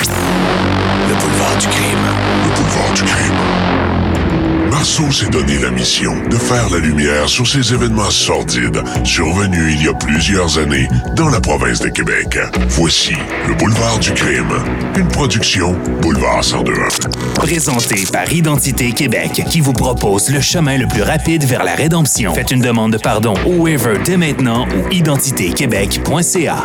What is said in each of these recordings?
Le boulevard du crime. Le boulevard du crime. Marceau s'est donné la mission de faire la lumière sur ces événements sordides survenus il y a plusieurs années dans la province de Québec. Voici Le boulevard du crime, une production Boulevard 1021. Présenté par Identité Québec, qui vous propose le chemin le plus rapide vers la rédemption. Faites une demande de pardon au dès maintenant ou identitéquebec.ca.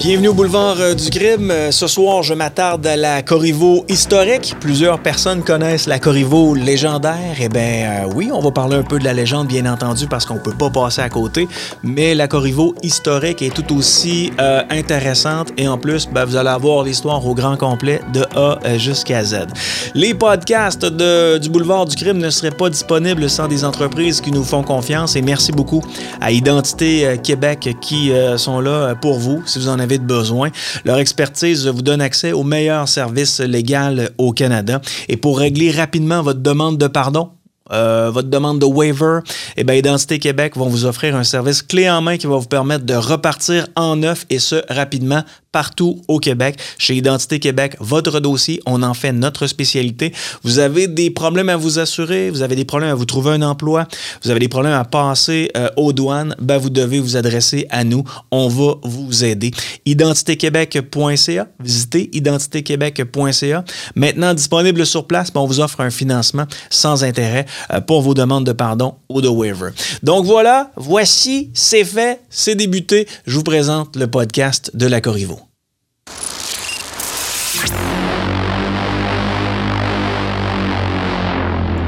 Bienvenue au boulevard euh, du crime. Euh, Ce soir, je m'attarde à la Corriveau historique. Plusieurs personnes connaissent la Corriveau légendaire. Eh bien, euh, oui, on va parler un peu de la légende, bien entendu, parce qu'on peut pas passer à côté. Mais la Corriveau historique est tout aussi intéressante. Et en plus, ben, vous allez avoir l'histoire au grand complet de A jusqu'à Z. Les podcasts de- du boulevard du crime ne seraient pas disponibles sans des entreprises qui nous font confiance. Et merci beaucoup à Identité Québec qui sont là pour vous si vous en avez de. Leur expertise vous donne accès au meilleur service légal au Canada. Et pour régler rapidement votre demande de pardon, euh, votre demande de waiver, eh bien, Identité Québec vont vous offrir un service clé en main qui va vous permettre de repartir en neuf et ce rapidement partout au Québec. Chez Identité Québec, votre dossier, on en fait notre spécialité. Vous avez des problèmes à vous assurer, vous avez des problèmes à vous trouver un emploi, vous avez des problèmes à passer euh, aux douanes, ben vous devez vous adresser à nous. On va vous aider. Identitéquebec.ca, visitez identitéquebec.ca. Maintenant disponible sur place, ben, on vous offre un financement sans intérêt pour vos demandes de pardon ou de waiver. Donc voilà, voici, c'est fait, c'est débuté. Je vous présente le podcast de la Corriveau.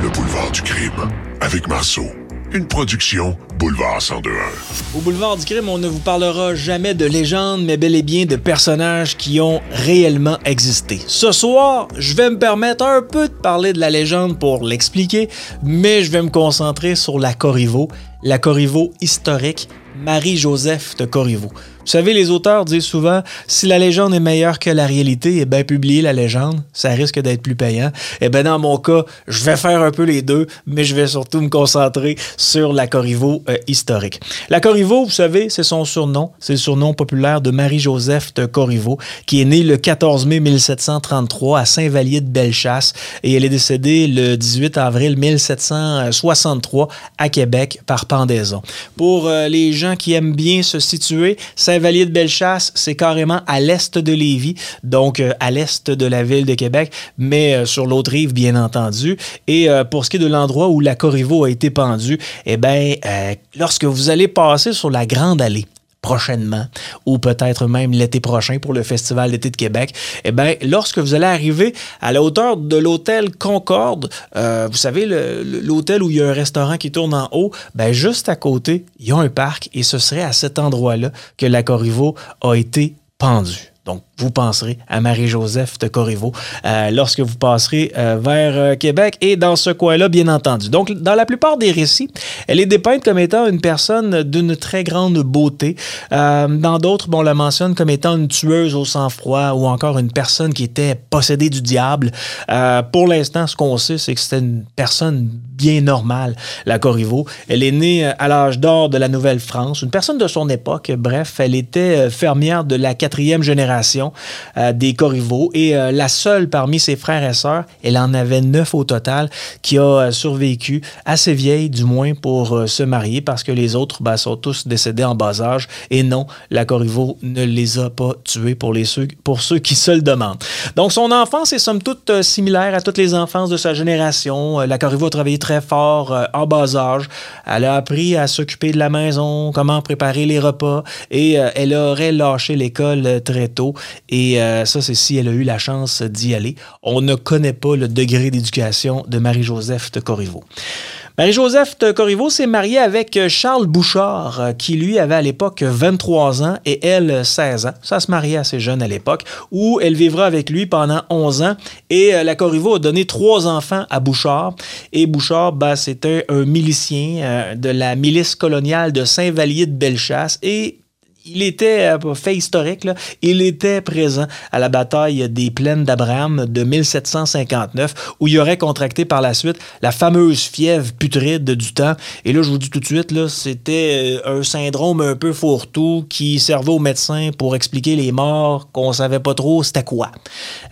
Le boulevard du crime, avec Marceau. Une production Boulevard 1021. Au boulevard du crime, on ne vous parlera jamais de légendes, mais bel et bien de personnages qui ont réellement existé. Ce soir, je vais me permettre un peu de parler de la légende pour l'expliquer, mais je vais me concentrer sur la Corriveau, la Corriveau historique, Marie-Joseph de Corriveau. Vous savez, les auteurs disent souvent si la légende est meilleure que la réalité, eh bien, publier la légende, ça risque d'être plus payant. Eh bien, dans mon cas, je vais faire un peu les deux, mais je vais surtout me concentrer sur la Corriveau euh, historique. La Corriveau, vous savez, c'est son surnom. C'est le surnom populaire de Marie-Joseph de Corriveau, qui est née le 14 mai 1733 à Saint-Vallier de Bellechasse et elle est décédée le 18 avril 1763 à Québec par pendaison. Pour euh, les gens qui aiment bien se situer, de Bellechasse, c'est carrément à l'est de Lévis, donc euh, à l'est de la ville de Québec, mais euh, sur l'autre rive, bien entendu. Et euh, pour ce qui est de l'endroit où la Corriveau a été pendue, eh bien, lorsque vous allez passer sur la Grande Allée, prochainement ou peut-être même l'été prochain pour le Festival d'été de Québec, eh bien, lorsque vous allez arriver à la hauteur de l'hôtel Concorde, euh, vous savez, l'hôtel où il y a un restaurant qui tourne en haut, ben juste à côté, il y a un parc et ce serait à cet endroit-là que la Corriveau a été pendue. Donc, vous penserez à Marie-Joseph de Corriveau euh, lorsque vous passerez euh, vers euh, Québec et dans ce coin-là, bien entendu. Donc, dans la plupart des récits, elle est dépeinte comme étant une personne d'une très grande beauté. Dans d'autres, on la mentionne comme étant une tueuse au sang-froid ou encore une personne qui était possédée du diable. Pour l'instant, ce qu'on sait, c'est que c'était une personne bien normale, la Corriveau. Elle est née à l'âge d'or de la Nouvelle-France, une personne de son époque. Bref, elle était fermière de la quatrième génération euh, des Corriveau et euh, la seule parmi ses frères et sœurs, elle en avait neuf au total, qui a euh, survécu, assez vieille du moins, pour se marier parce que les autres ben, sont tous décédés en bas âge. Et non, la Corriveau ne les a pas tués pour, les ceux, pour ceux qui se le demandent. Donc, son enfance est somme toute similaire à toutes les enfances de sa génération. La Corriveau a travaillé très fort en bas âge. Elle a appris à s'occuper de la maison, comment préparer les repas et elle aurait lâché l'école très tôt. Et euh, ça, c'est si elle a eu la chance d'y aller. On ne connaît pas le degré d'éducation de Marie-Joseph de Corriveau. Marie-Joseph de Corriveau s'est mariée avec euh, Charles Bouchard, euh, qui lui avait à l'époque 23 ans et elle 16 ans. Ça se mariait assez jeune à l'époque, où elle vivra avec lui pendant 11 ans. Et la Corriveau a donné trois enfants à Bouchard. Et Bouchard, ben, c'était un milicien de la milice coloniale de Saint-Vallier de Bellechasse. Et il était, euh, fait historique, là, il était présent à la bataille des plaines d'Abraham de 1759, où il aurait contracté par la suite la fameuse fièvre putride du temps. Et là, je vous dis tout de suite, là, c'était euh, un syndrome un peu fourre-tout qui servait aux médecins pour expliquer les morts qu'on savait pas trop c'était quoi.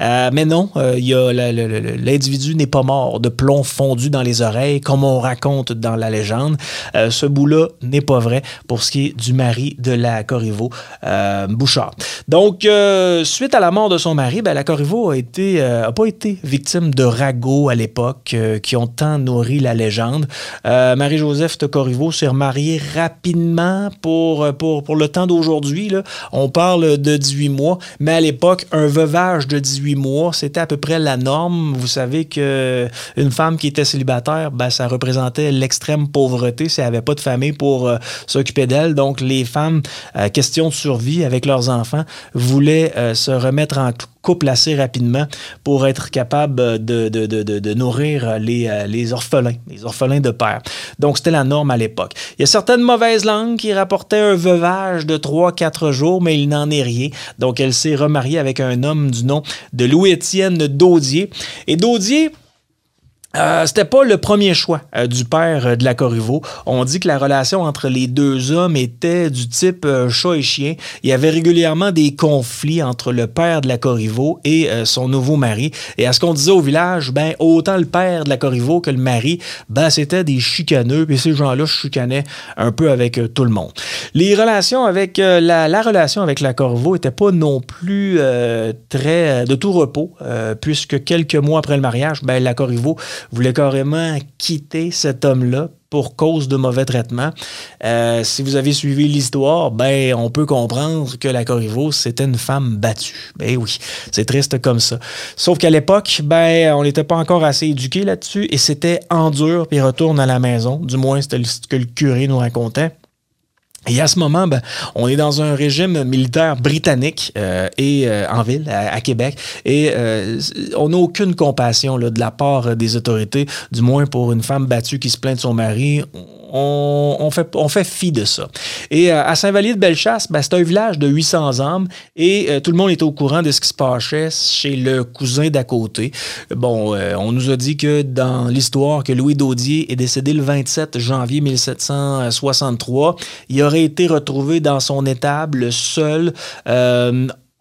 Euh, mais non, l'individu n'est pas mort de plomb fondu dans les oreilles, comme on raconte dans la légende. ce bout-là n'est pas vrai pour ce qui est du mari de la Corriveau, euh, Bouchard. Donc, euh, suite à la mort de son mari, ben, la Corriveau euh, a pas été victime de ragots à l'époque qui ont tant nourri la légende. Marie-Joseph de Corriveau s'est remariée rapidement pour, pour, pour le temps d'aujourd'hui. On parle de 18 mois, mais à l'époque, un veuvage de 18 mois, c'était à peu près la norme. Vous savez que une femme qui était célibataire, ben, ça représentait l'extrême pauvreté si elle n'avait pas de famille pour s'occuper d'elle. Donc, les femmes question de survie avec leurs enfants, voulaient euh, se remettre en couple assez rapidement pour être capable de, nourrir les, euh, les, orphelins, les orphelins de père. Donc, c'était la norme à l'époque. Il y a certaines mauvaises langues qui rapportaient un veuvage de 3-4 jours, mais il n'en est rien. Donc, elle s'est remariée avec un homme du nom de Louis-Étienne Daudier. Et Daudier, euh, c'était pas le premier choix euh, du père euh, de la Corriveau. On dit que la relation entre les deux hommes était du type chat et chien. Il y avait régulièrement des conflits entre le père de la Corriveau et son nouveau mari. Et à ce qu'on disait au village, ben autant le père de la Corriveau que le mari, ben c'était des chicaneux. Puis ces gens-là chicanaient un peu avec tout le monde. Les relations avec la, la, relation avec la Corriveau était pas non plus très de tout repos, puisque quelques mois après le mariage, ben la Corriveau voulait carrément quitter cet homme-là pour cause de mauvais traitement. Euh, si vous avez suivi l'histoire, ben on peut comprendre que la Corriveau, c'était une femme battue. Ben oui, c'est triste comme ça. Sauf qu'à l'époque, ben on n'était pas encore assez éduqué là-dessus et c'était en dur puis retourne à la maison. Du moins, c'était ce que le curé nous racontait. Et à ce moment, ben, on est dans un régime militaire britannique euh, et euh, en ville, à, Québec, et euh, on n'a aucune compassion là, de la part des autorités, du moins pour une femme battue qui se plaint de son mari on, fait, on fait fi de ça. Et euh, à Saint-Vallier-de-Bellechasse, ben, c'est un village de 800 âmes et euh, tout le monde est au courant de ce qui se passait chez le cousin d'à côté. Bon, euh, on nous a dit que dans l'histoire que Louis Daudier est décédé le 27 janvier 1763, il aurait été retrouvé dans son étable seul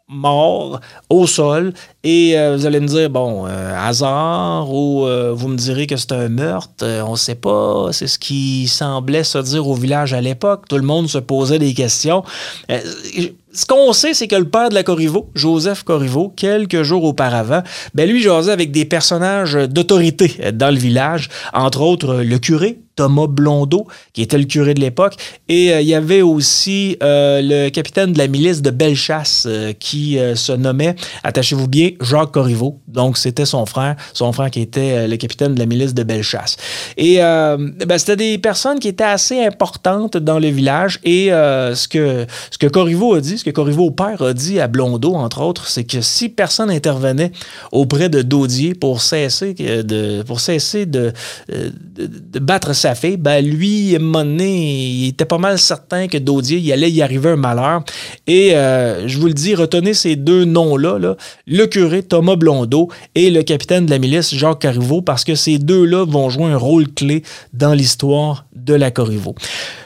mort au sol et euh, vous allez me dire bon euh, hasard ou euh, vous me direz que c'est un meurtre on sait pas c'est ce qui semblait se dire au village à l'époque tout le monde se posait des questions. Ce qu'on sait, c'est que le père de la Corriveau, Joseph Corriveau, quelques jours auparavant, ben lui jasait avec des personnages d'autorité dans le village, entre autres le curé, Thomas Blondeau, qui était le curé de l'époque. Et euh, il y avait aussi euh, le capitaine de la milice de Bellechasse euh, qui se nommait, attachez-vous bien, Jacques Corriveau. Donc, c'était son frère, son frère qui était le capitaine de la milice de Bellechasse. Et ben, c'était des personnes qui étaient assez importantes dans le village. Et ce, que, ce que Corriveau a dit, ce que Corriveau père a dit à Blondeau, entre autres, c'est que si personne intervenait auprès de Daudier pour cesser de, pour cesser de, de, de battre sa fait, ben lui, à un moment il était pas mal certain que Daudier, il allait y arriver un malheur. Et euh, je vous le dis, retenez ces deux noms-là, là, le curé Thomas Blondeau et le capitaine de la milice Jacques Corriveau, parce que ces deux-là vont jouer un rôle clé dans l'histoire de la Corriveau.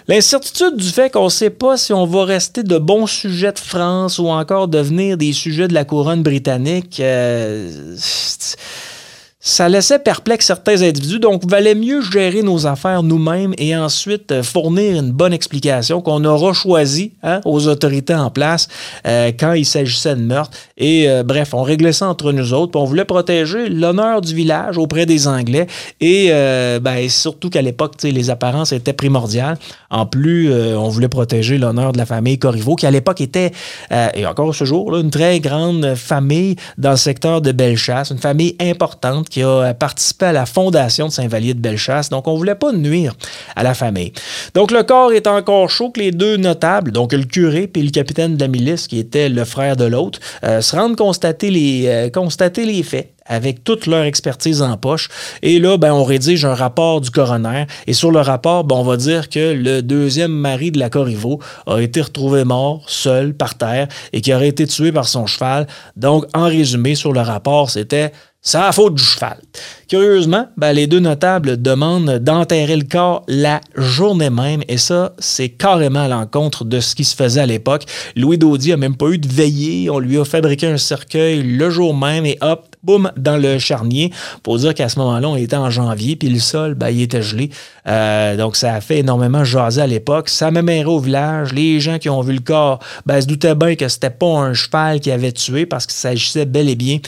L'incertitude du fait qu'on ne sait pas si on va rester de bons sujets de France ou encore devenir des sujets de la couronne britannique, euh, ça laissait perplexe certains individus, donc valait mieux gérer nos affaires nous-mêmes et ensuite euh, fournir une bonne explication qu'on aura choisi hein, aux autorités en place euh, quand il s'agissait de meurtre. Et euh, bref, on réglait ça entre nous autres. on voulait protéger l'honneur du village auprès des Anglais et ben, surtout qu'à l'époque, les apparences étaient primordiales. En plus, on voulait protéger l'honneur de la famille Corriveau, qui à l'époque était, et encore ce jour, là, une très grande famille dans le secteur de Bellechasse, une famille importante qui a participé à la fondation de Saint-Vallier de Bellechasse. Donc, on voulait pas nuire à la famille. Donc, le corps est encore chaud que les deux notables, donc le curé puis le capitaine de la milice, qui était le frère de l'autre, euh, se rendent constater les, euh, constater les faits avec toute leur expertise en poche. Et là, ben, on rédige un rapport du coroner. Et sur le rapport, ben, on va dire que le deuxième mari de la Corriveau a été retrouvé mort, seul, par terre, et qui aurait été tué par son cheval. Donc, en résumé, sur le rapport, c'était ça a faute du cheval. Curieusement, ben, les deux notables demandent d'enterrer le corps la journée même, et ça, c'est carrément à l'encontre de ce qui se faisait à l'époque. Louis Daudy a même pas eu de veillée, on lui a fabriqué un cercueil le jour même, et hop, boum, dans le charnier, pour dire qu'à ce moment-là, on était en janvier, puis le sol, ben, il était gelé. Euh, donc, ça a fait énormément jaser à l'époque. Ça m'a méré au village. Les gens qui ont vu le corps ben, se doutaient bien que c'était pas un cheval qui avait tué parce qu'il s'agissait bel et bien,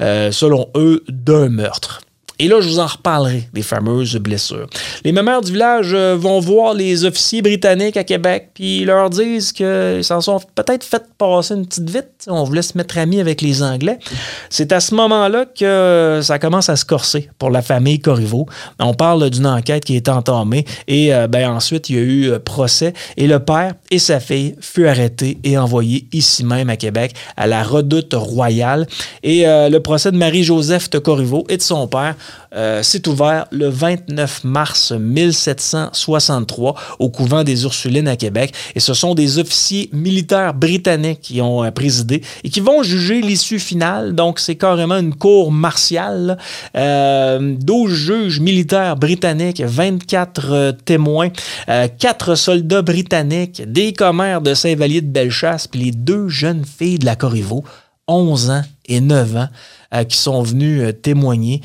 euh, selon eux, d'un meurtre. Et là, je vous en reparlerai des fameuses blessures. Les mamères du village euh, vont voir les officiers britanniques à Québec, puis ils leur disent qu'ils s'en sont peut-être fait passer une petite vite. On voulait se mettre amis avec les Anglais. C'est à ce moment-là que ça commence à se corser pour la famille Corriveau. On parle d'une enquête qui est entamée et euh, ben, ensuite, il y a eu euh, procès et le père et sa fille furent arrêtés et envoyés ici même à Québec à la redoute royale. Et le procès de Marie-Joseph de Corriveau et de son père euh, c'est ouvert le 29 mars 1763 au couvent des Ursulines à Québec. Et ce sont des officiers militaires britanniques qui ont euh, présidé et qui vont juger l'issue finale. Donc, c'est carrément une cour martiale. Euh, 12 juges militaires britanniques, 24 euh, témoins, 4 soldats britanniques, des commères de Saint-Vallier de Bellechasse, puis les deux jeunes filles de la Corriveau, 11 ans et 9 ans, qui sont venus témoigner.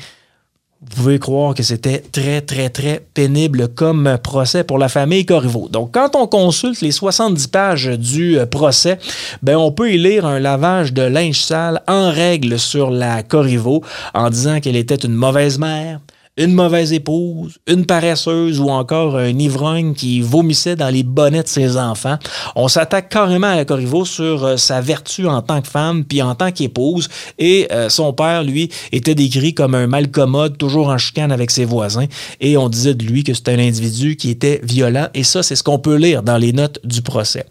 Vous pouvez croire que c'était très, très, très pénible comme procès pour la famille Corriveau. Donc, quand on consulte les 70 pages du euh, procès, ben, on peut y lire un lavage de linge sale en règle sur la Corriveau en disant qu'elle était une mauvaise mère, une mauvaise épouse, une paresseuse ou encore un ivrogne qui vomissait dans les bonnets de ses enfants. On s'attaque carrément à la Corriveau sur euh, sa vertu en tant que femme puis en tant qu'épouse. Et euh, son père, lui, était décrit comme un malcommode, toujours en chicane avec ses voisins. Et on disait de lui que c'était un individu qui était violent. Et ça, c'est ce qu'on peut lire dans les notes du procès.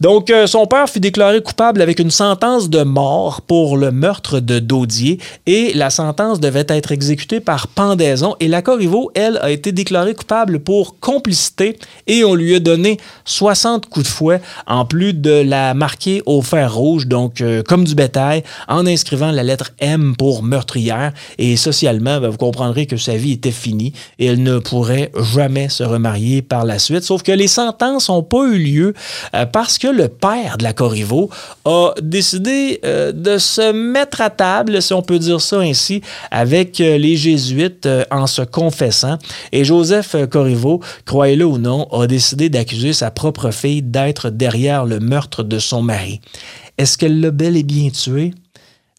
Donc, euh, son père fut déclaré coupable avec une sentence de mort pour le meurtre de Daudier. Et la sentence devait être exécutée par pendaison et la Corriveau, elle, a été déclarée coupable pour complicité et on lui a donné 60 coups de fouet en plus de la marquer au fer rouge, donc euh, comme du bétail, en inscrivant la lettre M pour meurtrière. Et socialement, ben, vous comprendrez que sa vie était finie et elle ne pourrait jamais se remarier par la suite. Sauf que les sentences n'ont pas eu lieu euh, parce que le père de la Corriveau a décidé euh, de se mettre à table, si on peut dire ça ainsi, avec les jésuites en se confessant. Et Joseph Corriveau, croyez-le ou non, a décidé d'accuser sa propre fille d'être derrière le meurtre de son mari. Est-ce qu'elle l'a bel et bien tué?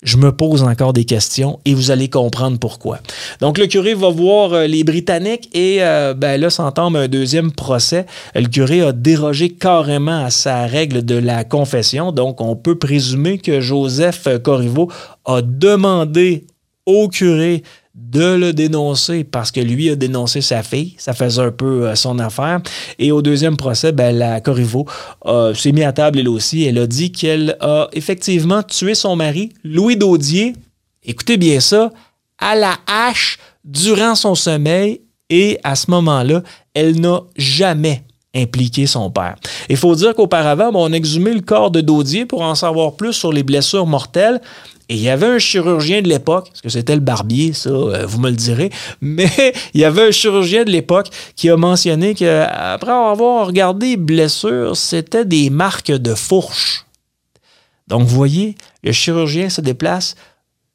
Je me pose encore des questions et vous allez comprendre pourquoi. Donc, le curé va voir euh, les Britanniques et euh, ben là s'entame un deuxième procès. Le curé a dérogé carrément à sa règle de la confession. Donc, on peut présumer que Joseph Corriveau a demandé au curé de le dénoncer parce que lui a dénoncé sa fille. Ça faisait un peu euh, son affaire. Et au deuxième procès, ben, la Corriveau euh, s'est mise à table elle aussi. Elle a dit qu'elle a effectivement tué son mari, Louis Daudier. Écoutez bien ça, à la hache durant son sommeil. Et à ce moment-là, elle n'a jamais impliqué son père. Il faut dire qu'auparavant, ben, on exhumé le corps de Daudier pour en savoir plus sur les blessures mortelles. Et il y avait un chirurgien de l'époque, parce que c'était le barbier, ça, euh, vous me le direz, mais il y avait un chirurgien de l'époque qui a mentionné qu'après avoir regardé les blessures, c'était des marques de fourche. Donc, vous voyez, le chirurgien se déplace,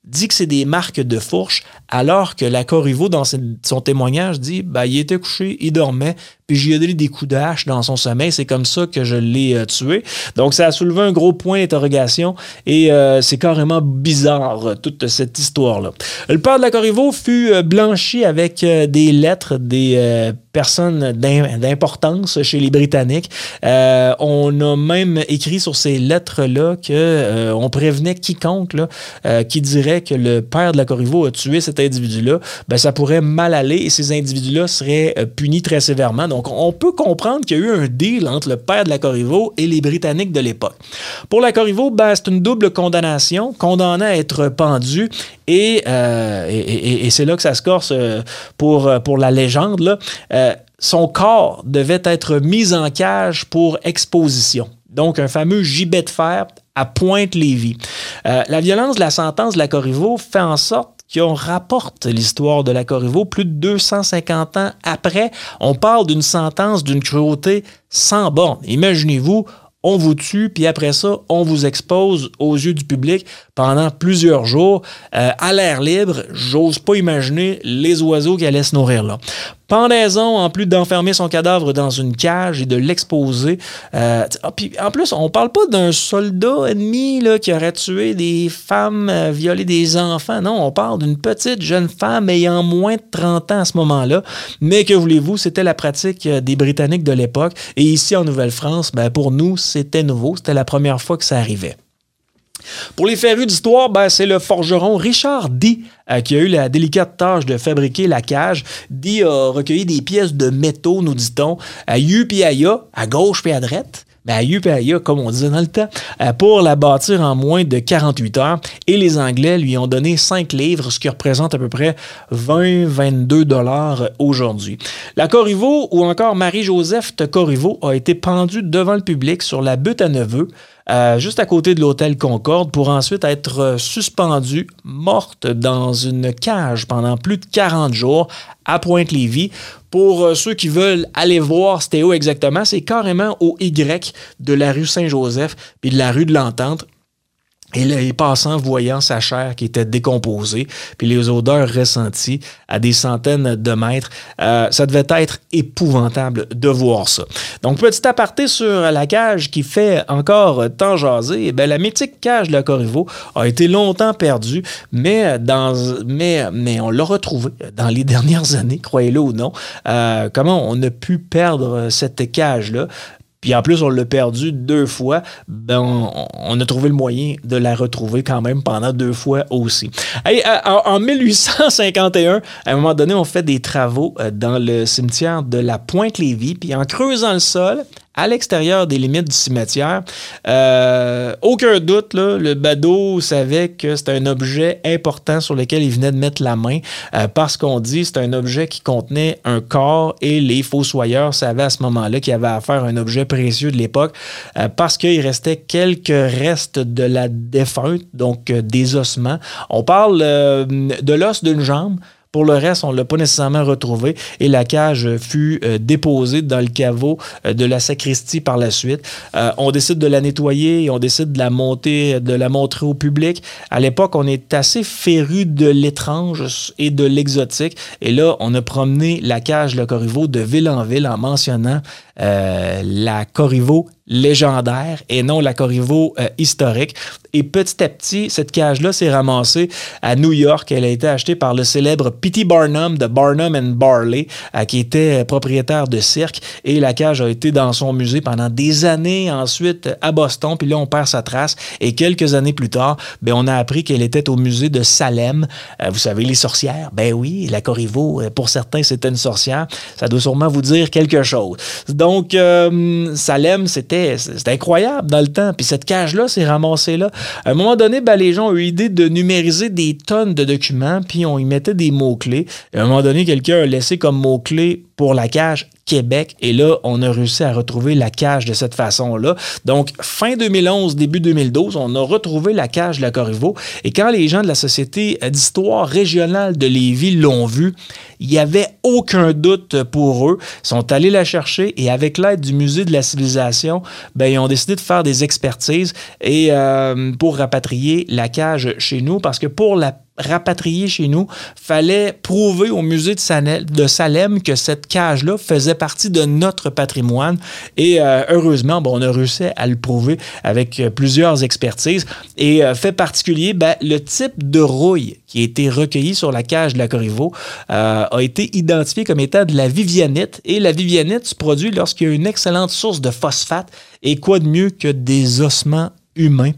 dit que c'est des marques de fourche, alors que la Corriveau, dans son témoignage, dit ben, il était couché, il dormait, puis j'y ai donné des coups de hache dans son sommeil. C'est comme ça que je l'ai euh, tué. Donc, ça a soulevé un gros point d'interrogation et euh, c'est carrément bizarre, toute cette histoire-là. Le père de la Corriveau fut euh, blanchi avec des lettres des personnes d'importance chez les Britanniques. on a même écrit sur ces lettres-là qu'on prévenait quiconque qui dirait que le père de la Corriveau a tué cet individu-là, ben, ça pourrait mal aller et ces individus-là seraient euh, punis très sévèrement. Donc, on peut comprendre qu'il y a eu un deal entre le père de la Corriveau et les Britanniques de l'époque. Pour la Corriveau, ben, c'est une double condamnation, condamné à être pendu et, et, c'est là que ça se corse pour, pour la légende. Son corps devait être mis en cage pour exposition. Donc, un fameux gibet de fer à Pointe-Lévis. Euh, la violence de la sentence de la Corriveau fait en sorte qu'on rapporte l'histoire de la Corriveau plus de 250 ans après. On parle d'une sentence d'une cruauté sans borne. Imaginez-vous, on vous tue, puis après ça, on vous expose aux yeux du public pendant plusieurs jours euh, à l'air libre. J'ose pas imaginer les oiseaux qui allaient se nourrir là. Pendaison, en plus d'enfermer son cadavre dans une cage et de l'exposer. Euh, ah, en plus, on parle pas d'un soldat ennemi là, qui aurait tué des femmes, euh, violé des enfants. Non, on parle d'une petite jeune femme ayant moins de 30 ans à ce moment-là. Mais que voulez-vous, c'était la pratique des Britanniques de l'époque. Et ici, en Nouvelle-France, ben, pour nous, c'était nouveau. C'était la première fois que ça arrivait. Pour les férus d'histoire, ben, c'est le forgeron Richard D euh, qui a eu la délicate tâche de fabriquer la cage. D a recueilli des pièces de métaux, nous dit-on, à U à gauche puis à droite. Ben, à U comme on disait dans le temps, euh, pour la bâtir en moins de 48 heures. Et les Anglais lui ont donné 5 livres, ce qui représente à peu près 20-22 dollars aujourd'hui. La Corriveau, ou encore Marie-Joseph de Corriveau, a été pendue devant le public sur la butte à neveu. Euh, juste à côté de l'hôtel Concorde, pour ensuite être euh, suspendue, morte dans une cage pendant plus de 40 jours à Pointe-Lévis. Pour euh, ceux qui veulent aller voir où exactement, c'est carrément au Y de la rue Saint-Joseph puis de la rue de l'Entente. Et les passants voyant sa chair qui était décomposée, puis les odeurs ressenties à des centaines de mètres, euh, ça devait être épouvantable de voir ça. Donc, petit aparté sur la cage qui fait encore tant jaser, eh la mythique cage de la a été longtemps perdue, mais, dans, mais, mais on l'a retrouvée dans les dernières années, croyez-le ou non. Euh, comment on a pu perdre cette cage-là? Puis en plus on l'a perdu deux fois, ben on, a trouvé le moyen de la retrouver quand même pendant deux fois aussi. Euh, en, 1851, à un moment donné, on fait des travaux euh, dans le cimetière de la Pointe-Lévis, puis en creusant le sol, à l'extérieur des limites du cimetière. Euh, aucun doute, le badaud savait que c'était un objet important sur lequel il venait de mettre la main euh, parce qu'on dit c'est un objet qui contenait un corps et les fossoyeurs savaient à ce moment-là qu'il avait affaire à un objet précieux de l'époque euh, parce qu'il restait quelques restes de la défunte, donc des ossements. On parle de l'os d'une jambe. Pour le reste, on ne l'a pas nécessairement retrouvé et la cage fut euh, déposée dans le caveau euh, de la sacristie par la suite. Euh, on décide de la nettoyer et on décide de la monter, de la montrer au public. À l'époque, on est assez féru de l'étrange et de l'exotique. Et là, on a promené la cage Le Corriveau de ville en ville en mentionnant la Corriveau légendaire et non la Corriveau euh, historique. Et petit à petit, cette cage-là s'est ramassée à New York. Elle a été achetée par le célèbre P.T. Barnum de Barnum and Barley, euh, qui était propriétaire de cirque. Et la cage a été dans son musée pendant des années ensuite à Boston. Puis là, on perd sa trace. Et quelques années plus tard, ben, on a appris qu'elle était au musée de Salem. Euh, vous savez, les sorcières. Ben oui, la Corriveau, pour certains, c'était une sorcière. Ça doit sûrement vous dire quelque chose. Salem, c'était c'était incroyable dans le temps. Puis cette cage-là s'est ramassée là. À un moment donné, ben, les gens ont eu l'idée de numériser des tonnes de documents, puis on y mettait des mots-clés. À un moment donné, quelqu'un a laissé comme mot-clé pour la cage Et là, on a réussi à retrouver la cage de cette façon-là. Donc, fin 2011, début 2012, on a retrouvé la cage de la Corriveau. Et quand les gens de la Société d'histoire régionale de Lévis l'ont vue, il n'y avait aucun doute pour eux. Ils sont allés la chercher et avec l'aide du Musée de la civilisation, ben, ils ont décidé de faire des expertises et euh, pour rapatrier la cage chez nous parce que pour la rapatrier chez nous, fallait prouver au musée de Salem que cette cage-là faisait partie de notre patrimoine. Et euh, heureusement, bon, on a réussi à le prouver avec euh, plusieurs expertises. Et euh, fait particulier, ben, le type de rouille qui a été recueilli sur la cage de la Corriveau a été identifié comme étant de la vivianite. Et la vivianite se produit lorsqu'il y a une excellente source de phosphate. Et quoi de mieux que des ossements humain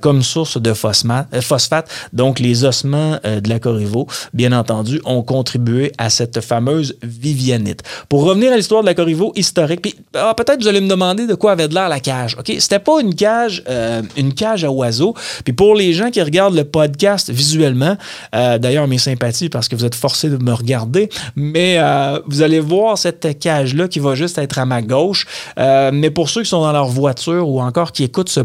comme source de phosphate. Donc, les ossements de la Corriveau, bien entendu, ont contribué à cette fameuse vivianite. Pour revenir à l'histoire de la Corriveau historique, puis ah, peut-être vous allez me demander de quoi avait de l'air la cage. OK? C'était pas une cage, une cage à oiseaux. Puis pour les gens qui regardent le podcast visuellement, d'ailleurs, mes sympathies parce que vous êtes forcés de me regarder, mais vous allez voir cette cage-là qui va juste être à ma gauche. Euh, mais pour ceux qui sont dans leur voiture ou encore qui écoutent ce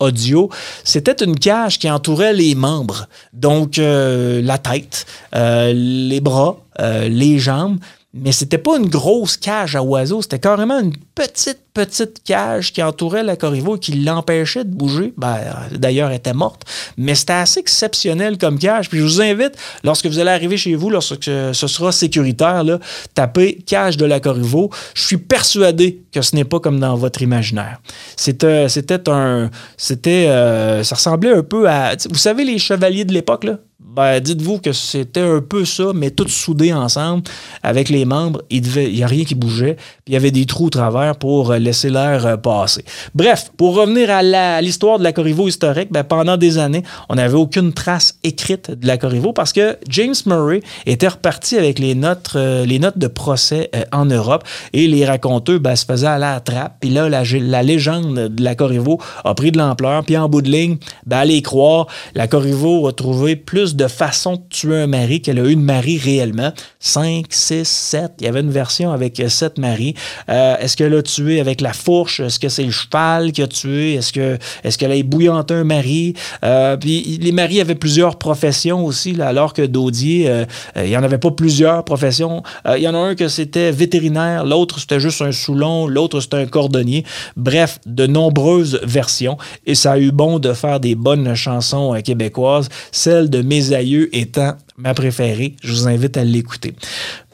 audio, c'était une cage qui entourait les membres. Donc, euh, la tête, euh, les bras, les jambes mais c'était pas une grosse cage à oiseaux, c'était carrément une petite, petite cage qui entourait la Corriveau et qui l'empêchait de bouger. Ben, D'ailleurs, elle était morte. Mais c'était assez exceptionnel comme cage. Puis je vous invite, lorsque vous allez arriver chez vous, lorsque ce sera sécuritaire, là, tapez cage de la Corriveau. Je suis persuadé que ce n'est pas comme dans votre imaginaire. C'était, c'était un. C'était. Euh, ça ressemblait un peu à. Vous savez, les chevaliers de l'époque, là? Ben, dites-vous que c'était un peu ça, mais tout soudé ensemble avec les membres. Il n'y a rien qui bougeait. Puis il y avait des trous au travers pour laisser l'air euh, passer. Bref, pour revenir à l'histoire de la Corriveau historique, ben, pendant des années, on n'avait aucune trace écrite de la Corriveau parce que James Murray était reparti avec les notes, euh, les notes de procès euh, en Europe et les raconteurs ben, se faisaient à la trappe. Puis là, la, la, légende de la Corriveau a pris de l'ampleur. Puis en bout de ligne, ben, allez croire, la Corriveau a trouvé plus de de façon de tuer un mari qu'elle a eu de mari réellement. 5, 6, 7. Il y avait une version avec 7 maris. Euh, est-ce qu'elle a tué avec la fourche? Est-ce que c'est le cheval qui a tué? Est-ce que est-ce qu'elle a ébouillanté un mari? Euh, puis les maris avaient plusieurs professions aussi, là, alors que Daudier, euh, il n'y en avait pas plusieurs professions. il y en a un que c'était vétérinaire, l'autre c'était juste un soulon, l'autre c'était un cordonnier. Bref, de nombreuses versions. Et ça a eu bon de faire des bonnes chansons québécoises. Celle de Mes aïeux étant ma préférée. Je vous invite à l'écouter.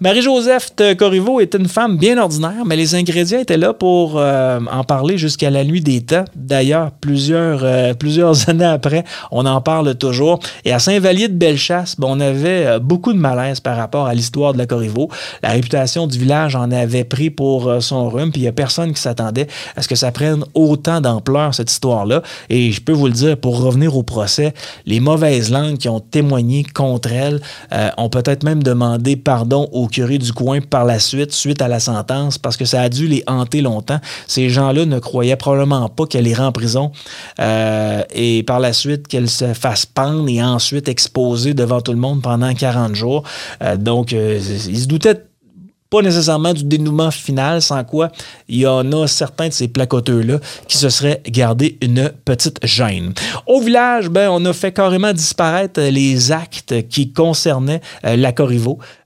Marie-Joseph Corriveau est une femme bien ordinaire, mais les ingrédients étaient là pour euh, en parler jusqu'à la nuit des temps. D'ailleurs, plusieurs, euh, années après, on en parle toujours. Et à Saint-Vallier de Bellechasse, ben, on avait euh, beaucoup de malaise par rapport à l'histoire de la Corriveau. La réputation du village en avait pris pour son rhume, puis il n'y a personne qui s'attendait à ce que ça prenne autant d'ampleur, cette histoire-là. Et je peux vous le dire, pour revenir au procès, les mauvaises langues qui ont témoigné contre elle ont peut-être même demandé pardon au curé du coin par la suite, suite à la sentence, parce que ça a dû les hanter longtemps. Ces gens-là ne croyaient probablement pas qu'elle irait en prison euh, et par la suite qu'elle se fasse pendre et ensuite exposer devant tout le monde pendant 40 jours. Euh, donc, euh, ils se doutaient pas nécessairement du dénouement final, sans quoi il y en a certains de ces placoteurs-là qui se seraient gardés une petite gêne. Au village, ben, on a fait carrément disparaître les actes qui concernaient euh, la.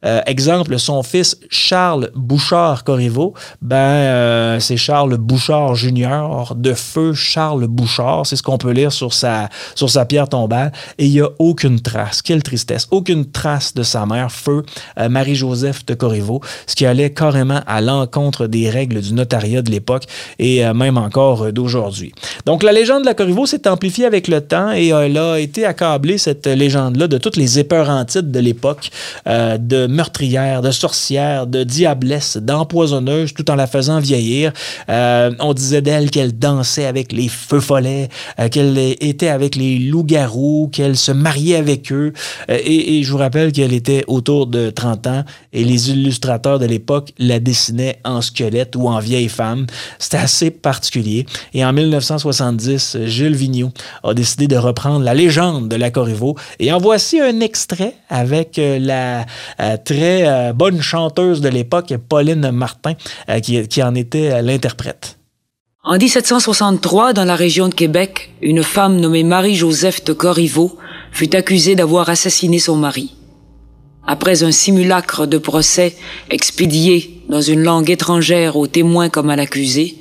Euh, exemple, son fils Charles Bouchard Corriveau, ben, euh, c'est Charles Bouchard Junior, de feu Charles Bouchard, c'est ce qu'on peut lire sur sa, sur sa pierre tombale, et il n'y a aucune trace, quelle tristesse, aucune trace de sa mère, feu Marie-Joseph de Corriveau ce qui allait carrément à l'encontre des règles du notariat de l'époque et euh, même encore euh, d'aujourd'hui. Donc la légende de la Corriveau s'est amplifiée avec le temps et elle a été accablée, cette légende-là, de toutes les épeurantites de l'époque, euh, de meurtrières, de sorcières, de diablesses, d'empoisonneuses, tout en la faisant vieillir. on disait d'elle qu'elle dansait avec les feux follets, qu'elle était avec les loups-garous, qu'elle se mariait avec eux. Et, et, je vous rappelle qu'elle était autour de 30 ans et les illustrateurs de l'époque la dessinait en squelette ou en vieille femme. C'était assez particulier. Et en 1970, Gilles Vigneault a décidé de reprendre la légende de la Corriveau. Et en voici un extrait avec euh, la euh, très euh, bonne chanteuse de l'époque, Pauline Martin, qui, qui en était l'interprète. En 1763, dans la région de Québec, une femme nommée Marie-Joseph de Corriveau fut accusée d'avoir assassiné son mari. Après un simulacre de procès expédié dans une langue étrangère aux témoins comme à l'accusé,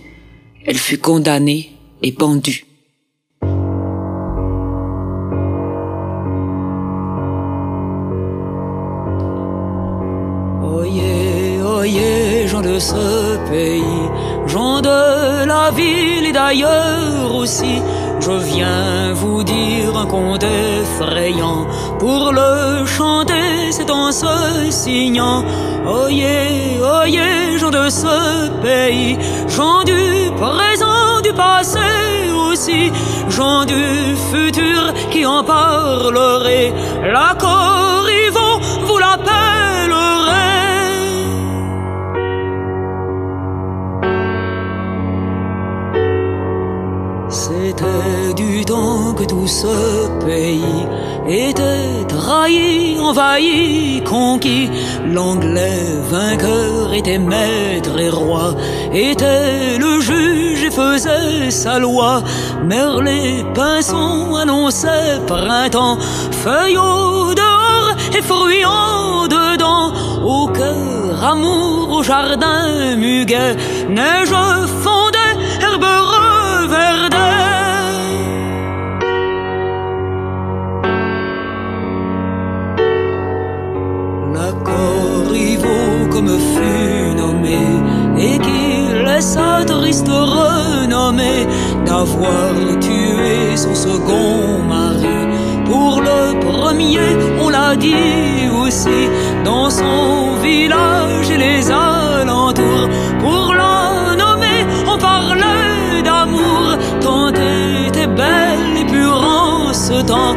elle fut condamnée et pendue. Ce pays, gens de la ville et d'ailleurs aussi, je viens vous dire un conte effrayant. Pour le chanter, c'est en se signant. Oyez, oyez, gens de ce pays, gens du présent, du passé aussi, gens du futur qui en parleraient. La ce pays était trahi, envahi, conquis. L'anglais vainqueur était maître et roi, était le juge et faisait sa loi. Merlet, pinson annonçait printemps, feuilles dehors et fruits en dedans. Au cœur, amour, au jardin, muguet, neige fondait, laissa triste renommée d'avoir tué son second mari. Pour le premier, on l'a dit aussi, dans son village et les alentours. Pour la nommer, on parlait d'amour, tant était belle et pure en ce temps,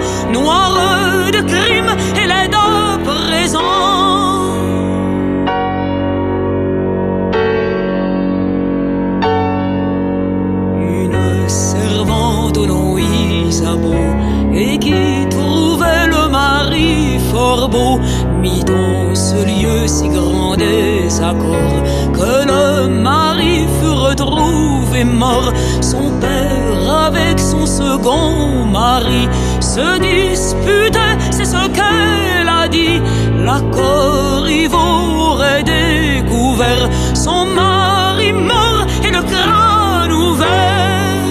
se disputait, c'est ce qu'elle a dit. La Corriveau aurait découvert son mari mort et le crâne ouvert.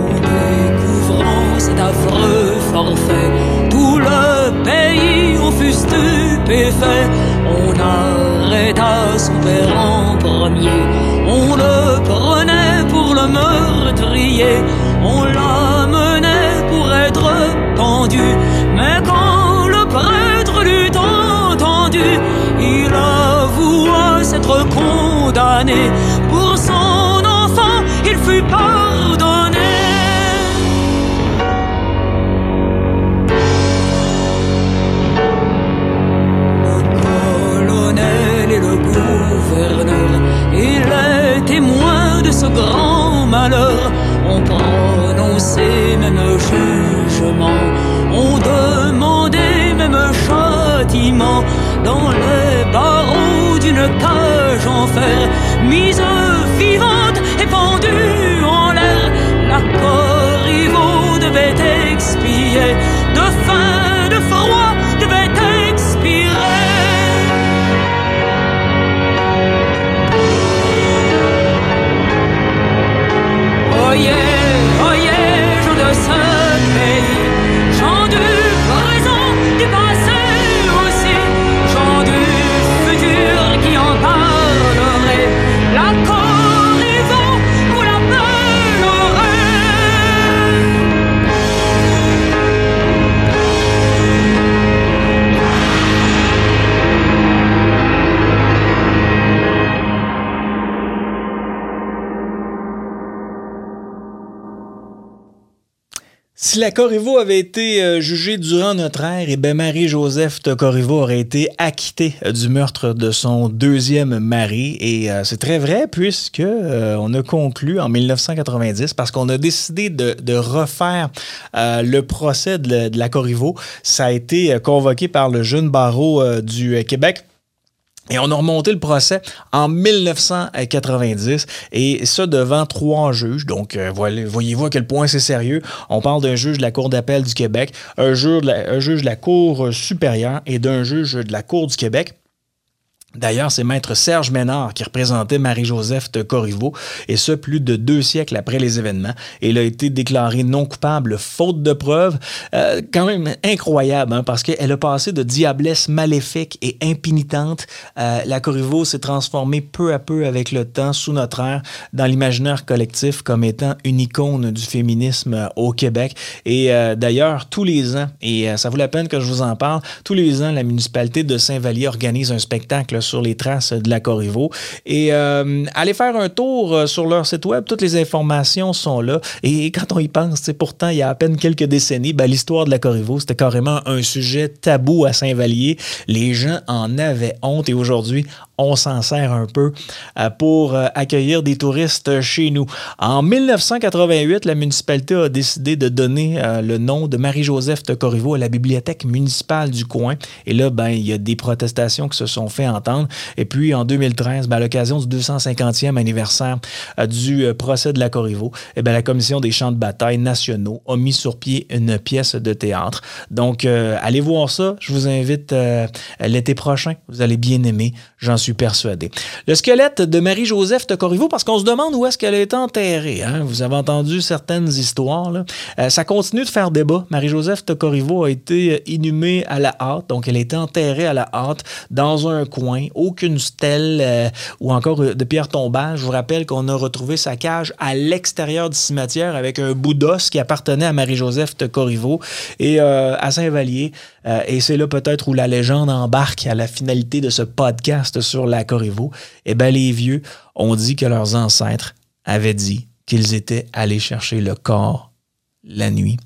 En découvrant cet affreux forfait, tout le pays en fut stupéfait. On arrêta son père en premier, meurtrier, on l'amenait pour être pendu. Mais quand le prêtre l'eut entendu, il avoua s'être condamné gouverneur et les témoins de ce grand malheur. Ont prononcé même jugement, ont demandé même châtiment. Dans les barreaux d'une cage en fer, mise vivante et pendue en l'air. La Corriveau devait expier, de faim, de froid, Oyez, Si la Corriveau avait été euh, jugée durant notre ère, et ben Marie-Joseph de Corriveau aurait été acquittée euh, du meurtre de son deuxième mari. Et euh, c'est très vrai puisque euh, on a conclu en 1990 parce qu'on a décidé de, refaire le procès de, la- de la Corriveau. Ça a été convoqué par le jeune barreau du Québec. Et on a remonté le procès en 1990 et ça devant trois juges. Donc, euh, voyez-vous à quel point c'est sérieux. On parle d'un juge de la Cour d'appel du Québec, un juge de la Cour supérieure et d'un juge de la Cour du Québec. D'ailleurs, c'est maître Serge Ménard qui représentait Marie-Joseph de Corriveau, et ce, plus de deux siècles après les événements. Et il a été déclaré non coupable faute de preuves. Euh, quand même incroyable, hein, parce qu'elle a passé de diablesse maléfique et impénitente. Euh, la Corriveau s'est transformée peu à peu avec le temps, sous notre ère, dans l'imaginaire collectif comme étant une icône du féminisme au Québec. Et euh, d'ailleurs, tous les ans, et euh, ça vaut la peine que je vous en parle, tous les ans, la municipalité de Saint-Vallier organise un spectacle sur les traces de la Corriveau. Et allez faire un tour sur leur site web, toutes les informations sont là. Et quand on y pense, pourtant, il y a à peine quelques décennies, ben, l'histoire de la Corriveau, c'était carrément un sujet tabou à Saint-Vallier. Les gens en avaient honte et aujourd'hui, on s'en sert un peu euh, pour euh, accueillir des touristes chez nous. En 1988, la municipalité a décidé de donner euh, le nom de Marie-Joseph de Corriveau à la bibliothèque municipale du coin. Et là, ben, il y a des protestations qui se sont fait Et puis, en 2013, ben, à l'occasion du 250e anniversaire du procès de la Corriveau, eh ben, la Commission des champs de bataille nationaux a mis sur pied une pièce de théâtre. Donc, allez voir ça. Je vous invite l'été prochain. Vous allez bien aimer. J'en suis persuadé. Le squelette de Marie-Joseph de Corriveau, parce qu'on se demande où est-ce qu'elle est enterrée. Hein? Vous avez entendu certaines histoires. Euh, ça continue de faire débat. Marie-Joseph de Corriveau a été inhumée à la hâte, donc elle a été enterrée à la hâte dans un coin, aucune stèle euh, ou encore de pierre tombale. Je vous rappelle qu'on a retrouvé sa cage à l'extérieur du cimetière avec un bout d'os qui appartenait à Marie-Joseph de Corriveau et euh, à Saint-Vallier. et c'est là peut-être où la légende embarque à la finalité de ce podcast sur la Corriveau, eh bien, les vieux ont dit que leurs ancêtres avaient dit qu'ils étaient allés chercher le corps la nuit.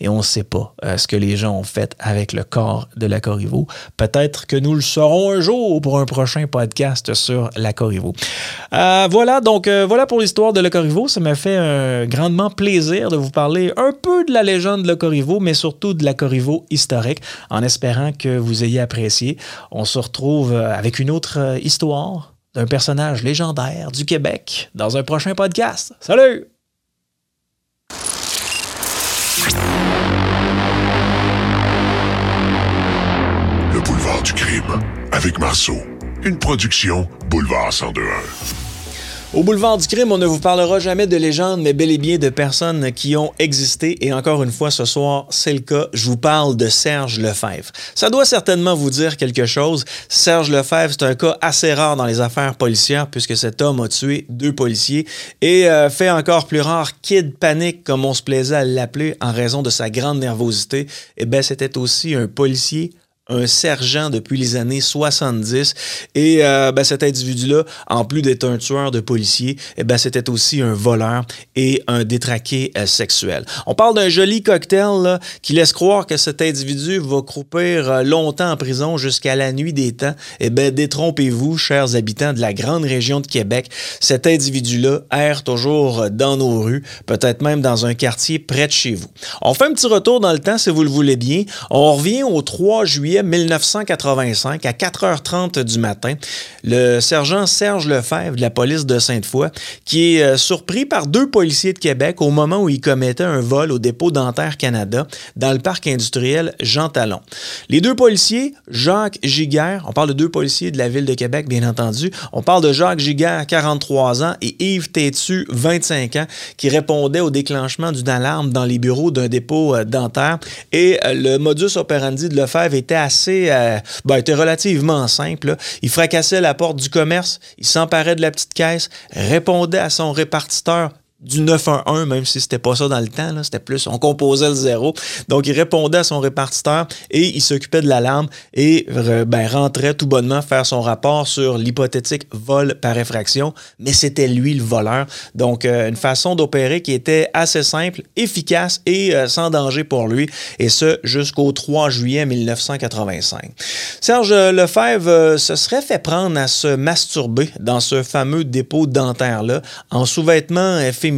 Et on ne sait pas euh, ce que les gens ont fait avec le corps de la Corriveau. Peut-être que nous le saurons un jour pour un prochain podcast sur la Corriveau. Euh, voilà, donc euh, voilà pour l'histoire de la Corriveau. Ça m'a fait grandement plaisir de vous parler un peu de la légende de la Corriveau, mais surtout de la Corriveau historique, en espérant que vous ayez apprécié. On se retrouve avec une autre histoire d'un personnage légendaire du Québec dans un prochain podcast. Salut! Du crime avec Marceau. Une production Boulevard 1021. Au boulevard du crime, on ne vous parlera jamais de légendes, mais bel et bien de personnes qui ont existé. Et encore une fois, ce soir, c'est le cas. Je vous parle de Serge Lefebvre. Ça doit certainement vous dire quelque chose. Serge Lefebvre, c'est un cas assez rare dans les affaires policières puisque cet homme a tué deux policiers et euh, fait encore plus rare Kid Panic, comme on se plaisait à l'appeler en raison de sa grande nervosité. Eh bien, c'était aussi un policier un sergent depuis les années 70. Et euh, ben, cet individu-là, en plus d'être un tueur de policiers, eh ben, c'était aussi un voleur et un détraqué euh, sexuel. On parle d'un joli cocktail là, qui laisse croire que cet individu va croupir euh, longtemps en prison jusqu'à la nuit des temps. Eh bien, détrompez-vous, chers habitants de la grande région de Québec. Cet individu-là erre toujours dans nos rues, peut-être même dans un quartier près de chez vous. On fait un petit retour dans le temps, si vous le voulez bien. On revient au 3 juillet 1985 à 4h30 du matin. Le sergent Serge Lefebvre de la police de Sainte-Foy qui est euh, surpris par deux policiers de Québec au moment où il commettait un vol au dépôt Dentaire Canada dans le parc industriel Jean Talon. Les deux policiers, Jacques Giguère, on parle de deux policiers de la ville de Québec bien entendu, on parle de Jacques Giguère 43 ans et Yves Tétu 25 ans qui répondaient au déclenchement d'une alarme dans les bureaux d'un dépôt euh, dentaire et euh, le modus operandi de Lefebvre était euh, ben, relativement simple. Il fracassait la porte du commerce, il s'emparait de la petite caisse, répondait à son répartiteur du 911, même si c'était pas ça dans le temps, c'était plus, on composait le zéro. Donc, il répondait à son répartiteur et il s'occupait de l'alarme et ben, rentrait tout bonnement faire son rapport sur l'hypothétique vol par effraction, mais c'était lui le voleur. Donc, euh, une façon d'opérer qui était assez simple, efficace et euh, sans danger pour lui, et ce jusqu'au 3 juillet 1985. Serge Lefebvre euh, se serait fait prendre à se masturber dans ce fameux dépôt dentaire-là en sous-vêtements féminins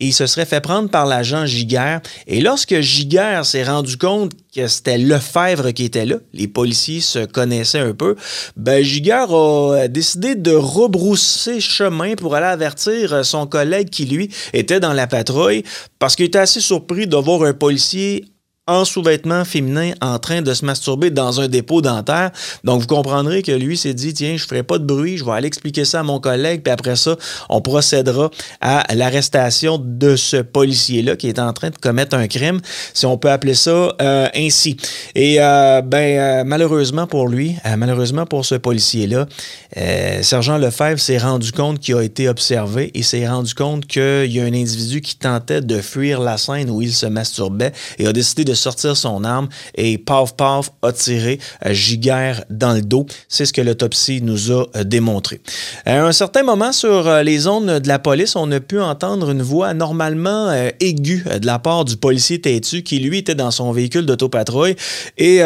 et il se serait fait prendre par l'agent Giguère. Et lorsque Giguère s'est rendu compte que c'était Lefebvre qui était là, les policiers se connaissaient un peu, ben a décidé de rebrousser chemin pour aller avertir son collègue qui, lui, était dans la patrouille parce qu'il était assez surpris de voir un policier en sous-vêtements féminins en train de se masturber dans un dépôt dentaire. Donc, vous comprendrez que lui s'est dit, tiens, je ferai pas de bruit, je vais aller expliquer ça à mon collègue, puis après ça, on procédera à l'arrestation de ce policier-là qui est en train de commettre un crime, si on peut appeler ça euh, ainsi. Et euh, ben, euh, malheureusement pour lui, malheureusement pour ce policier-là, Sergent Lefebvre s'est rendu compte qu'il a été observé et s'est rendu compte qu'il y a un individu qui tentait de fuir la scène où il se masturbait et a décidé de sortir son arme et paf paf a tiré Giguère dans le dos. C'est ce que l'autopsie nous a démontré. À un certain moment sur les zones de la police, on a pu entendre une voix normalement aiguë de la part du policier Tétu qui lui était dans son véhicule d'autopatrouille et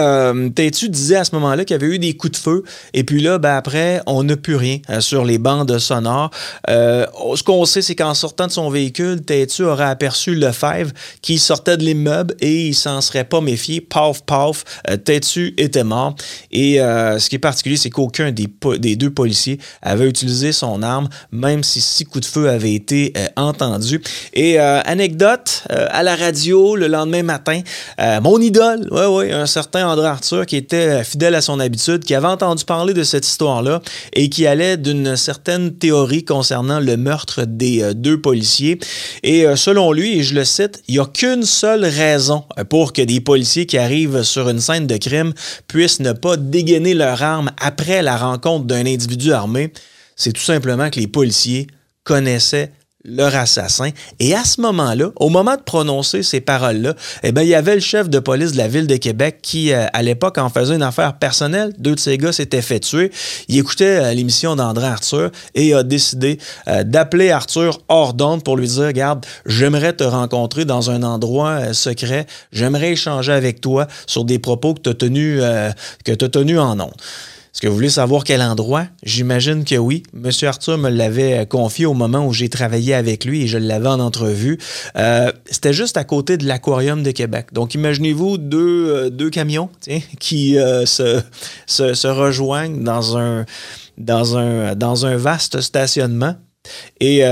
Tétu disait à ce moment-là qu'il y avait eu des coups de feu et puis là ben, après on n'a plus rien sur les bandes sonores. ce qu'on sait c'est qu'en sortant de son véhicule, Tétu aurait aperçu Lefebvre qui sortait de l'immeuble et il s'en serait pas méfié. Paf, paf, euh, Tétu était mort. Et euh, ce qui est particulier, c'est qu'aucun des, des, deux policiers avait utilisé son arme, même si six coups de feu avaient été euh, entendus. Et anecdote, à la radio le lendemain matin, mon idole, ouais, ouais, un certain André Arthur qui était fidèle à son habitude, qui avait entendu parler de cette histoire-là et qui allait d'une certaine théorie concernant le meurtre des deux policiers. Et selon lui, et je le cite, il n'y a qu'une seule raison pour que des policiers qui arrivent sur une scène de crime puissent ne pas dégainer leur arme après la rencontre d'un individu armé, c'est tout simplement que les policiers connaissaient leur assassin. Et à ce moment-là, au moment de prononcer ces paroles-là, eh bien, il y avait le chef de police de la ville de Québec qui, euh, à l'époque, en faisait une affaire personnelle. Deux de ces gars s'étaient fait tuer. Il écoutait euh, l'émission d'André Arthur et a décidé euh, d'appeler Arthur hors d'onde pour lui dire, regarde, j'aimerais te rencontrer dans un endroit secret. J'aimerais échanger avec toi sur des propos que tu as tenus, tenus en ondes. Est-ce que vous voulez savoir quel endroit? J'imagine que oui. Monsieur Arthur me l'avait euh, confié au moment où j'ai travaillé avec lui et je l'avais en entrevue. Euh, c'était juste à côté de l'Aquarium de Québec. Donc, imaginez-vous deux, euh, deux camions qui se, se, se, rejoignent dans un, dans, un, dans un vaste stationnement. Et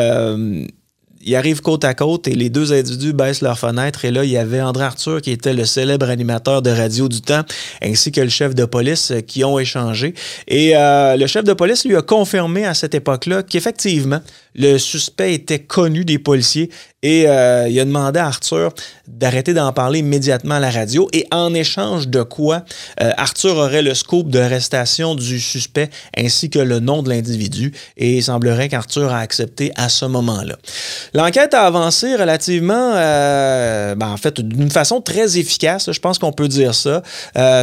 ils arrivent côte à côte et les deux individus baissent leurs fenêtres. Et là, il y avait André Arthur, qui était le célèbre animateur de Radio du Temps, ainsi que le chef de police euh, qui ont échangé. Et euh, le chef de police lui a confirmé à cette époque-là qu'effectivement, le suspect était connu des policiers et euh, il a demandé à Arthur d'arrêter d'en parler immédiatement à la radio. Et en échange de quoi, euh, Arthur aurait le scoop d'arrestation du suspect ainsi que le nom de l'individu. Et il semblerait qu'Arthur a accepté à ce moment-là. L'enquête a avancé relativement, euh, ben, en fait, d'une façon très efficace. Je pense qu'on peut dire ça.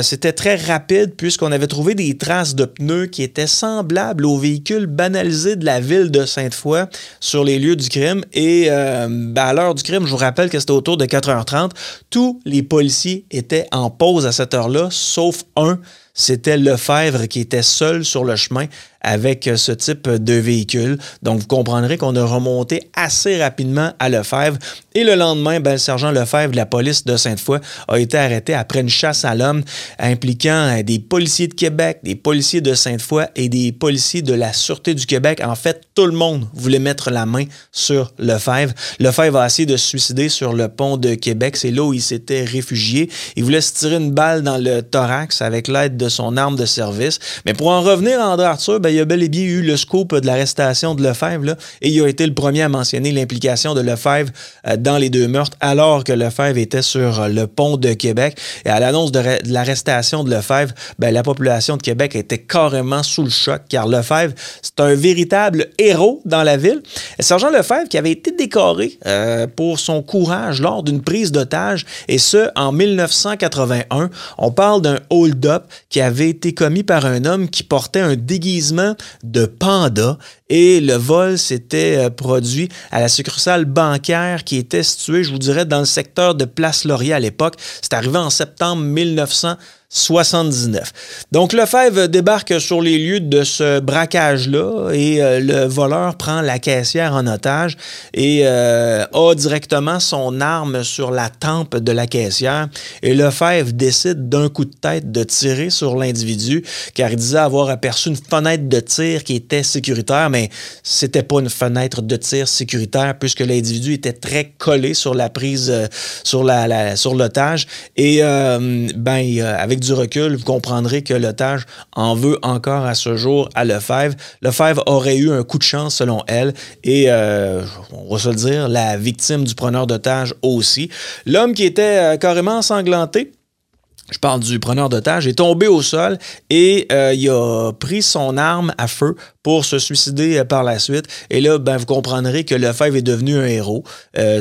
C'était très rapide puisqu'on avait trouvé des traces de pneus qui étaient semblables aux véhicules banalisés de la ville de Sainte-Foy sur les lieux du crime. Et euh, ben, à l'heure du crime, je vous rappelle que c'était autour de 4h30. Tous les policiers étaient en pause à cette heure-là, sauf un. C'était Lefebvre qui était seul sur le chemin avec euh, ce type de véhicule. Donc, vous comprendrez qu'on a remonté assez rapidement à Lefebvre. Et le lendemain, ben, le sergent Lefebvre de la police de Sainte-Foy a été arrêté après une chasse à l'homme impliquant euh, des policiers de Québec, des policiers de Sainte-Foy et des policiers de la Sûreté du Québec. En fait, tout le monde voulait mettre la main sur Lefebvre. Lefebvre a essayé de se suicider sur le pont de Québec. C'est là où il s'était réfugié. Il voulait se tirer une balle dans le thorax avec l'aide de son arme de service. Mais pour en revenir à André Arthur, ben, ben, il a bel et bien eu le scoop de l'arrestation de Lefebvre, et il a été le premier à mentionner l'implication de Lefebvre euh, dans les deux meurtres, alors que Lefebvre était sur le pont de Québec. Et à l'annonce de, l'arrestation de Lefebvre, ben, la population de Québec était carrément sous le choc, car Lefebvre, c'est un véritable héros dans la ville. Et Sergent Lefebvre, qui avait été décoré euh, pour son courage lors d'une prise d'otage, et ce, en 1981, on parle d'un hold-up qui avait été commis par un homme qui portait un déguisement de panda et le vol s'était euh, produit à la succursale bancaire qui était située, je vous dirais, dans le secteur de Place Laurier à l'époque. C'est arrivé en septembre 1900. 79. Donc Lefebvre débarque sur les lieux de ce braquage-là et euh, le voleur prend la caissière en otage et euh, a directement son arme sur la tempe de la caissière. Et Lefebvre décide d'un coup de tête de tirer sur l'individu car il disait avoir aperçu une fenêtre de tir qui était sécuritaire, mais c'était pas une fenêtre de tir sécuritaire puisque l'individu était très collé sur la prise, euh, sur sur l'otage et ben avec du recul, vous comprendrez que l'otage en veut encore à ce jour à Lefebvre. Lefebvre aurait eu un coup de chance selon elle et, euh, on va se le dire, la victime du preneur d'otage aussi. L'homme qui était euh, carrément ensanglanté, je parle du preneur d'otage, est tombé au sol et euh, il a pris son arme à feu pour se suicider par la suite. Et là, ben, vous comprendrez que Lefebvre est devenu un héros.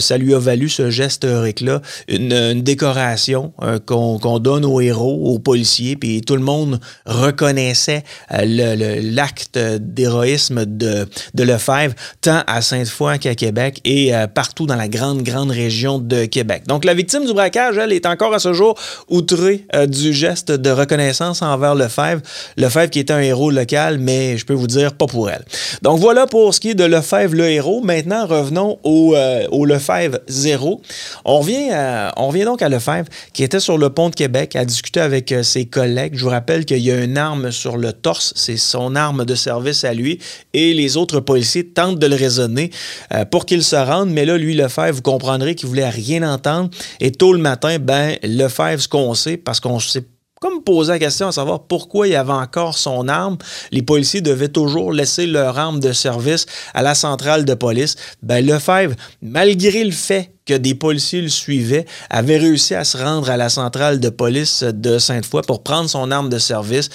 ça lui a valu ce geste héroïque-là, une, décoration qu'on donne aux héros, aux policiers, puis tout le monde reconnaissait l'acte d'héroïsme de, de Lefebvre, tant à Sainte-Foy qu'à Québec et partout dans la grande, grande région de Québec. Donc, la victime du braquage, elle, est encore à ce jour outrée euh, du geste de reconnaissance envers Lefebvre. Lefebvre qui était un héros local, mais je peux vous dire, pas pour elle. Donc, voilà pour ce qui est de Lefebvre, le héros. Maintenant, revenons au, euh, Lefebvre zéro. On revient, on revient donc à Lefebvre, qui était sur le pont de Québec, à discuter avec euh, ses collègues. Je vous rappelle qu'il y a une arme sur le torse, c'est son arme de service à lui, et les autres policiers tentent de le raisonner pour qu'il se rende, mais là, lui, Lefebvre, vous comprendrez qu'il voulait rien entendre. Et tôt le matin, ben, Lefebvre, ce qu'on sait, parce qu'on s'est comme poser la question à savoir pourquoi il avait encore son arme. Les policiers devaient toujours laisser leur arme de service à la centrale de police. Ben, Lefebvre, malgré le fait que des policiers le suivaient, avait réussi à se rendre à la centrale de police de Sainte-Foy pour prendre son arme de service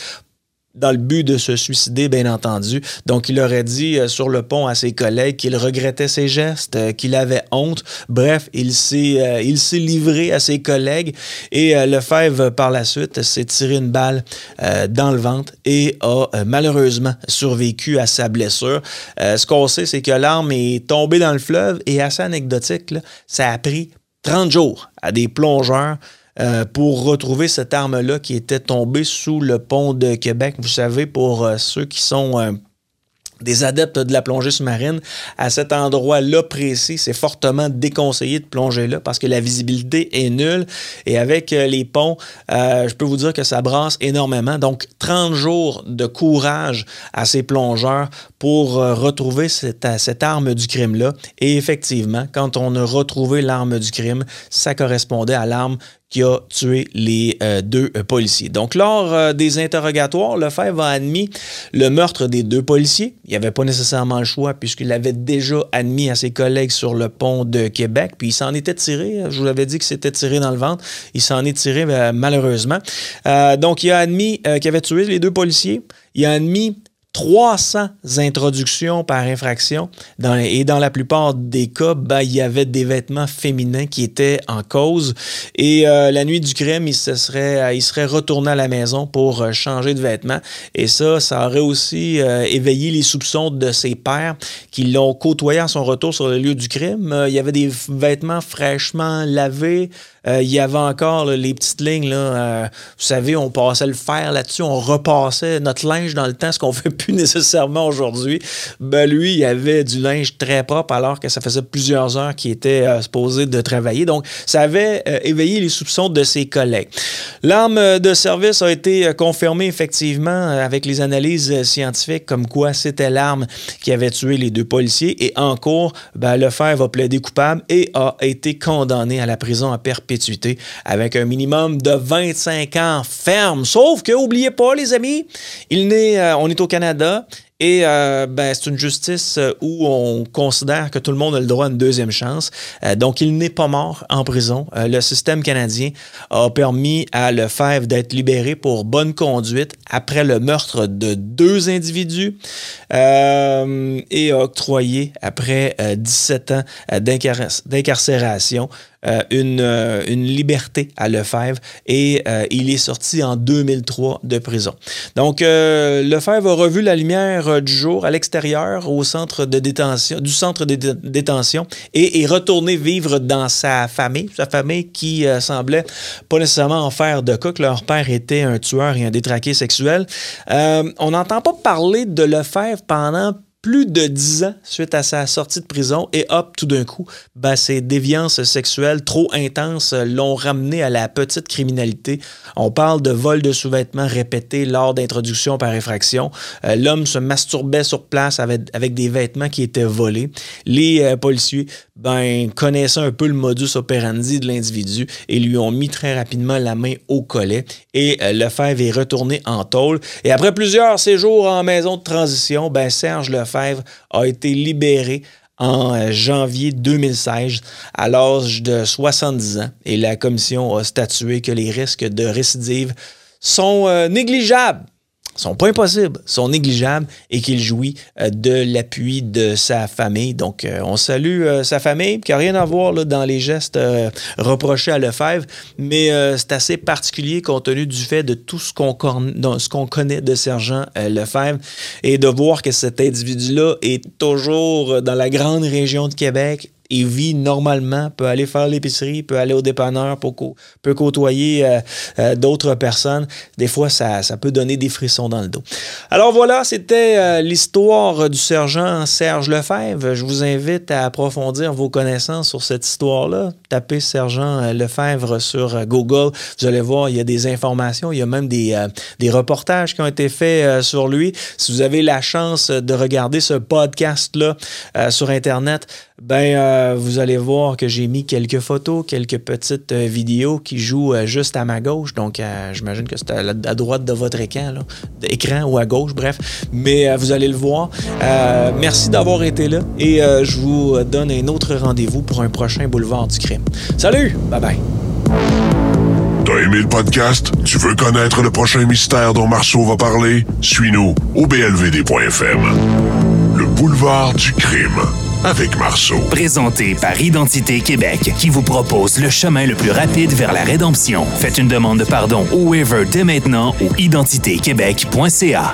dans le but de se suicider, bien entendu. Donc, il aurait dit euh, sur le pont à ses collègues qu'il regrettait ses gestes, euh, qu'il avait honte. Bref, il s'est euh, il s'est livré à ses collègues et Lefebvre, par la suite, s'est tiré une balle dans le ventre et a malheureusement survécu à sa blessure. ce qu'on sait, c'est que l'arme est tombée dans le fleuve et assez anecdotique, ça a pris 30 jours à des plongeurs euh, pour retrouver cette arme-là qui était tombée sous le pont de Québec. Vous savez, pour euh, ceux qui sont euh, des adeptes de la plongée sous-marine, à cet endroit-là précis, c'est fortement déconseillé de plonger là parce que la visibilité est nulle. Et avec les ponts, je peux vous dire que ça brasse énormément. Donc, 30 jours de courage à ces plongeurs pour retrouver cette, cette arme du crime-là. Et effectivement, quand on a retrouvé l'arme du crime, ça correspondait à l'arme qui a tué les euh, deux euh, policiers. Donc, lors euh, des interrogatoires, Lefebvre a admis le meurtre des deux policiers. Il n'y avait pas nécessairement le choix puisqu'il l'avait déjà admis à ses collègues sur le pont de Québec. Puis il s'en était tiré. Je vous l'avais dit que c'était tiré dans le ventre. Il s'en est tiré malheureusement. donc, il a admis qu'il avait tué les deux policiers. Il a admis 300 introductions par infraction. Dans, et dans la plupart des cas, ben, il y avait des vêtements féminins qui étaient en cause. Et euh, la nuit du crime, il, se serait, euh, il serait retourné à la maison pour euh, changer de vêtements. Et ça, ça aurait aussi éveillé les soupçons de ses pères qui l'ont côtoyé à son retour sur le lieu du crime. il y avait des vêtements fraîchement lavés, euh, il y avait encore les petites lignes, là, euh, vous savez, on passait le fer là-dessus, on repassait notre linge dans le temps, ce qu'on fait plus nécessairement aujourd'hui. Ben lui, il avait du linge très propre alors que ça faisait plusieurs heures qu'il était euh, supposé de travailler. Donc, ça avait éveillé les soupçons de ses collègues. L'arme de service a été confirmée effectivement avec les analyses scientifiques comme quoi c'était l'arme qui avait tué les deux policiers et en cours, ben, Lefebvre va plaider coupable et a été condamné à la prison à perpétuité avec un minimum de 25 ans ferme. Sauf que, oubliez pas, les amis, il n'est, euh, on est au Canada et euh, ben, c'est une justice euh, où on considère que tout le monde a le droit à une deuxième chance. donc, il n'est pas mort en prison. le système canadien a permis à Lefebvre d'être libéré pour bonne conduite après le meurtre de deux individus et a octroyé, après 17 ans d'incarcération, euh, une, euh, une, liberté à Lefebvre et euh, il est sorti en 2003 de prison. Donc, Lefebvre a revu la lumière du jour à l'extérieur au centre de détention, du centre de détention et est retourné vivre dans sa famille, sa famille qui semblait pas nécessairement en faire de cas, que leur père était un tueur et un détraqué sexuel. on n'entend pas parler de Lefebvre pendant plus de dix ans suite à sa sortie de prison et hop, tout d'un coup, ben, ses déviances sexuelles trop intenses l'ont ramené à la petite criminalité. On parle de vol de sous-vêtements répétés lors d'introduction par infraction. Euh, l'homme se masturbait sur place avec, avec, des vêtements qui étaient volés. Les euh, policiers ben, connaissaient un peu le modus operandi de l'individu et lui ont mis très rapidement la main au collet et euh, Lefebvre est retourné en tôle. Et après plusieurs séjours en maison de transition, ben, Serge Lefebvre a été libéré en euh, janvier 2016 à l'âge de 70 ans et la commission a statué que les risques de récidive sont euh, négligeables. Sont pas impossibles, sont négligeables et qu'il jouit euh, de l'appui de sa famille. Donc, euh, on salue euh, sa famille, qui n'a rien à voir là, dans les gestes reprochés à Lefebvre, mais c'est assez particulier compte tenu du fait de tout ce qu'on qu'on connaît de Sergent Lefebvre et de voir que cet individu-là est toujours dans la grande région de Québec, il vit normalement, peut aller faire l'épicerie, peut aller au dépanneur, peut, côtoyer euh, euh, d'autres personnes. Des fois, ça, peut donner des frissons dans le dos. Alors voilà, c'était euh, l'histoire du sergent Serge Lefebvre. Je vous invite à approfondir vos connaissances sur cette histoire-là. Tapez sergent Lefebvre sur Google. Vous allez voir, il y a des informations, il y a même des, des reportages qui ont été faits sur lui. Si vous avez la chance de regarder ce podcast-là sur Internet, ben euh, vous allez voir que j'ai mis quelques photos, quelques petites euh, vidéos qui jouent euh, juste à ma gauche. Donc, j'imagine que c'est à, droite de votre écran, là, écran ou à gauche, bref. Mais vous allez le voir. merci d'avoir été là et je vous donne un autre rendez-vous pour un prochain boulevard du crime. Salut, bye bye. T'as aimé le podcast? Tu veux connaître le prochain mystère dont Marceau va parler? Suis-nous au blvd.fm. Le boulevard du crime avec Marceau. Présenté par Identité Québec, qui vous propose le chemin le plus rapide vers la rédemption. Faites une demande de pardon au waiver dès maintenant au identitéquebec.ca.